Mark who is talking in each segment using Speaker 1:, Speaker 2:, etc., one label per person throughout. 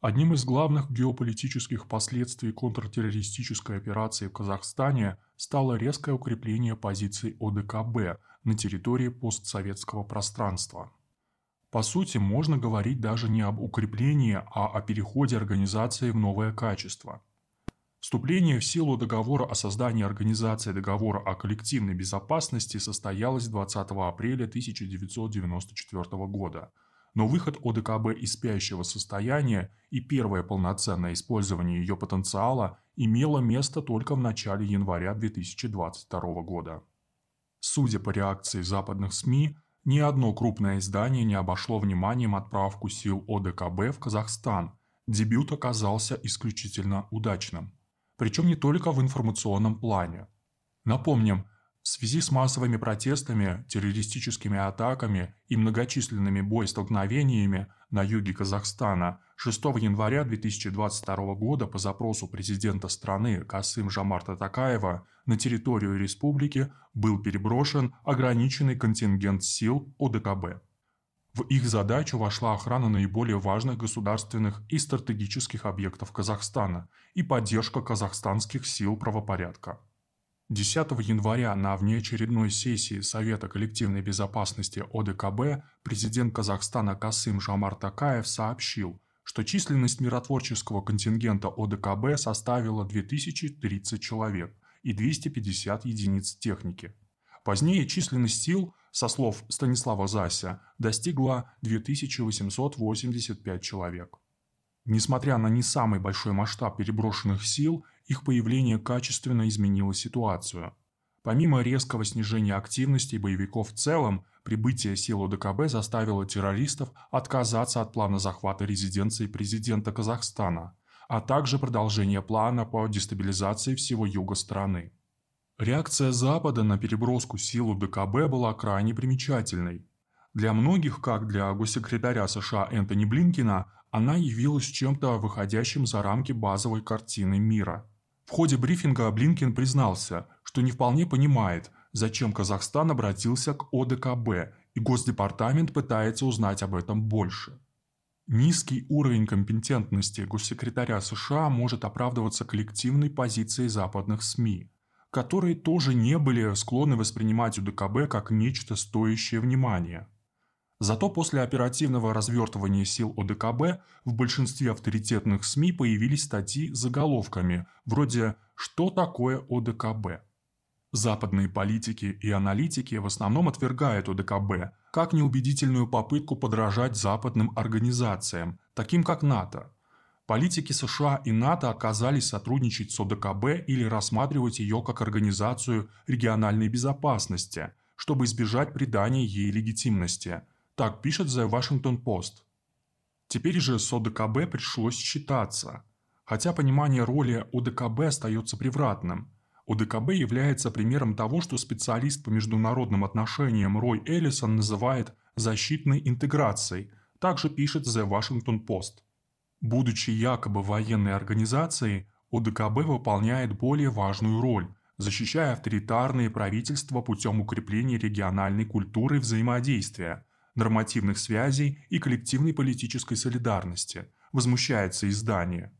Speaker 1: Одним из главных геополитических последствий контртеррористической операции в Казахстане стало резкое укрепление позиций ОДКБ на территории постсоветского пространства. По сути, можно говорить даже не об укреплении, а о переходе организации в новое качество. Вступление в силу договора о создании Организации договора о коллективной безопасности состоялось 20 апреля 1994 года – но выход ОДКБ из спящего состояния и первое полноценное использование ее потенциала имело место только в начале января 2022 года. Судя по реакции западных СМИ, ни одно крупное издание не обошло вниманием отправку сил ОДКБ в Казахстан. Дебют оказался исключительно удачным. Причем не только в информационном плане. Напомним, в связи с массовыми протестами, террористическими атаками и многочисленными боестолкновениями на юге Казахстана 6 января 2022 года по запросу президента страны Касым Жамарта Такаева на территорию республики был переброшен ограниченный контингент сил ОДКБ. В их задачу вошла охрана наиболее важных государственных и стратегических объектов Казахстана и поддержка казахстанских сил правопорядка. 10 января на внеочередной сессии Совета коллективной безопасности ОДКБ президент Казахстана Касым Жамар Такаев сообщил, что численность миротворческого контингента ОДКБ составила 2030 человек и 250 единиц техники. Позднее численность сил, со слов Станислава Зася, достигла 2885 человек. Несмотря на не самый большой масштаб переброшенных сил, их появление качественно изменило ситуацию. Помимо резкого снижения активности боевиков в целом, прибытие сил ОДКБ заставило террористов отказаться от плана захвата резиденции президента Казахстана, а также продолжение плана по дестабилизации всего юга страны. Реакция Запада на переброску сил ОДКБ была крайне примечательной. Для многих, как для госсекретаря США Энтони Блинкина, она явилась чем-то выходящим за рамки базовой картины мира. В ходе брифинга Блинкин признался, что не вполне понимает, зачем Казахстан обратился к ОДКБ, и Госдепартамент пытается узнать об этом больше. Низкий уровень компетентности госсекретаря США может оправдываться коллективной позицией западных СМИ, которые тоже не были склонны воспринимать УДКБ как нечто стоящее внимания. Зато после оперативного развертывания сил ОДКБ в большинстве авторитетных СМИ появились статьи с заголовками вроде «Что такое ОДКБ?». Западные политики и аналитики в основном отвергают ОДКБ как неубедительную попытку подражать западным организациям, таким как НАТО. Политики США и НАТО отказались сотрудничать с ОДКБ или рассматривать ее как организацию региональной безопасности, чтобы избежать придания ей легитимности – так пишет The Washington Post. Теперь же с ОДКБ пришлось считаться. Хотя понимание роли ОДКБ остается превратным. ОДКБ является примером того, что специалист по международным отношениям Рой Эллисон называет «защитной интеграцией», также пишет The Washington Post. Будучи якобы военной организацией, ОДКБ выполняет более важную роль, защищая авторитарные правительства путем укрепления региональной культуры взаимодействия – нормативных связей и коллективной политической солидарности, возмущается издание.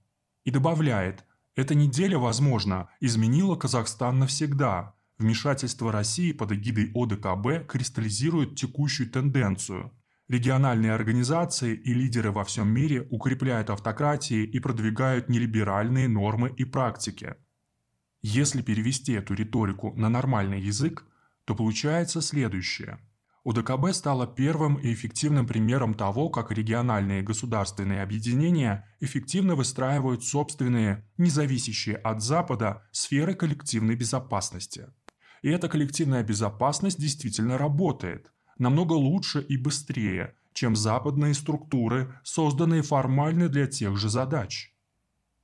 Speaker 1: И добавляет, эта неделя, возможно, изменила Казахстан навсегда. Вмешательство России под эгидой ОДКБ кристаллизирует текущую тенденцию. Региональные организации и лидеры во всем мире укрепляют автократии и продвигают нелиберальные нормы и практики. Если перевести эту риторику на нормальный язык, то получается следующее – УДКБ стало первым и эффективным примером того, как региональные государственные объединения эффективно выстраивают собственные, независящие от Запада, сферы коллективной безопасности. И эта коллективная безопасность действительно работает, намного лучше и быстрее, чем западные структуры, созданные формально для тех же задач.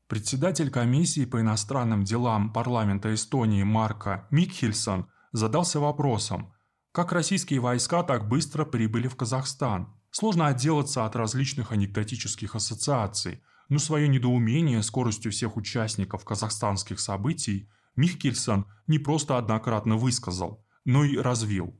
Speaker 1: Председатель комиссии по иностранным делам парламента Эстонии Марка Микхельсон задался вопросом – как российские войска так быстро прибыли в Казахстан? Сложно отделаться от различных анекдотических ассоциаций, но свое недоумение скоростью всех участников казахстанских событий Михкельсон не просто однократно высказал, но и развил.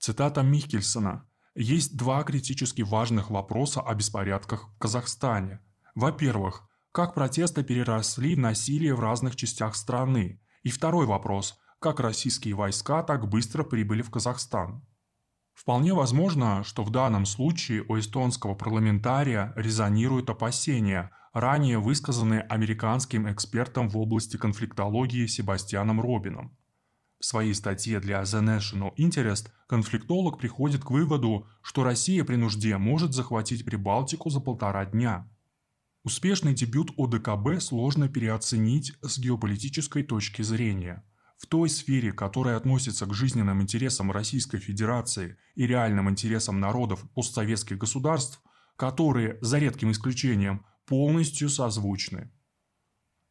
Speaker 1: Цитата Михкельсона. «Есть два критически важных вопроса о беспорядках в Казахстане. Во-первых, как протесты переросли в насилие в разных частях страны? И второй вопрос, как российские войска так быстро прибыли в Казахстан? Вполне возможно, что в данном случае у эстонского парламентария резонируют опасения, ранее высказанные американским экспертом в области конфликтологии Себастьяном Робином. В своей статье для The National Interest конфликтолог приходит к выводу, что Россия при нужде может захватить Прибалтику за полтора дня. Успешный дебют ОДКБ сложно переоценить с геополитической точки зрения. В той сфере, которая относится к жизненным интересам Российской Федерации и реальным интересам народов постсоветских государств, которые, за редким исключением, полностью созвучны.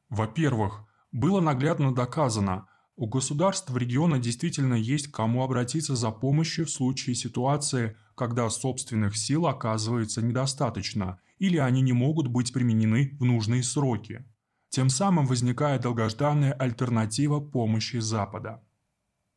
Speaker 1: Во-первых, было наглядно доказано, у государств региона действительно есть кому обратиться за помощью в случае ситуации, когда собственных сил оказывается недостаточно или они не могут быть применены в нужные сроки. Тем самым возникает долгожданная альтернатива помощи Запада.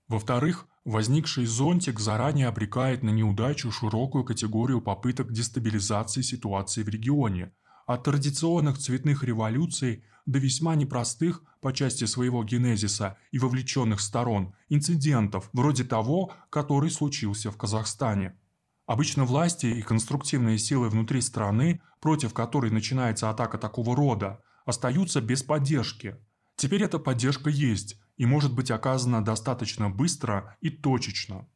Speaker 1: Во-вторых, возникший зонтик заранее обрекает на неудачу широкую категорию попыток дестабилизации ситуации в регионе, от традиционных цветных революций до весьма непростых по части своего генезиса и вовлеченных сторон инцидентов, вроде того, который случился в Казахстане. Обычно власти и конструктивные силы внутри страны, против которой начинается атака такого рода, остаются без поддержки. Теперь эта поддержка есть и может быть оказана достаточно быстро и точечно.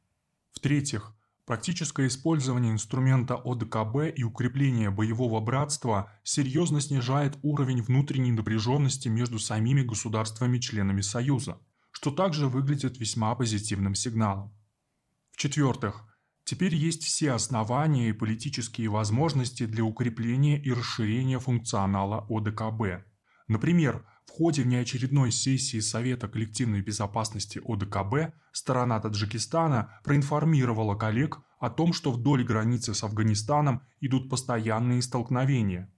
Speaker 1: В-третьих, Практическое использование инструмента ОДКБ и укрепление боевого братства серьезно снижает уровень внутренней напряженности между самими государствами-членами Союза, что также выглядит весьма позитивным сигналом. В-четвертых, теперь есть все основания и политические возможности для укрепления и расширения функционала ОДКБ. Например, в ходе внеочередной сессии Совета коллективной безопасности ОДКБ сторона Таджикистана проинформировала коллег о том, что вдоль границы с Афганистаном идут постоянные столкновения.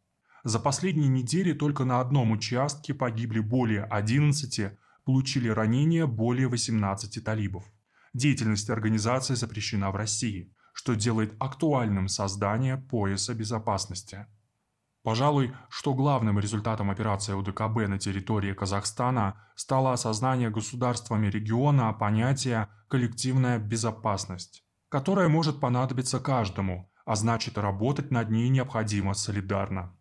Speaker 1: За последние недели только на одном участке погибли более 11, получили ранения более 18 талибов. Деятельность организации запрещена в России, что делает актуальным создание пояса безопасности. Пожалуй, что главным результатом операции УДКБ на территории Казахстана стало осознание государствами региона понятия «коллективная безопасность», которое может понадобиться каждому, а значит работать над ней необходимо солидарно.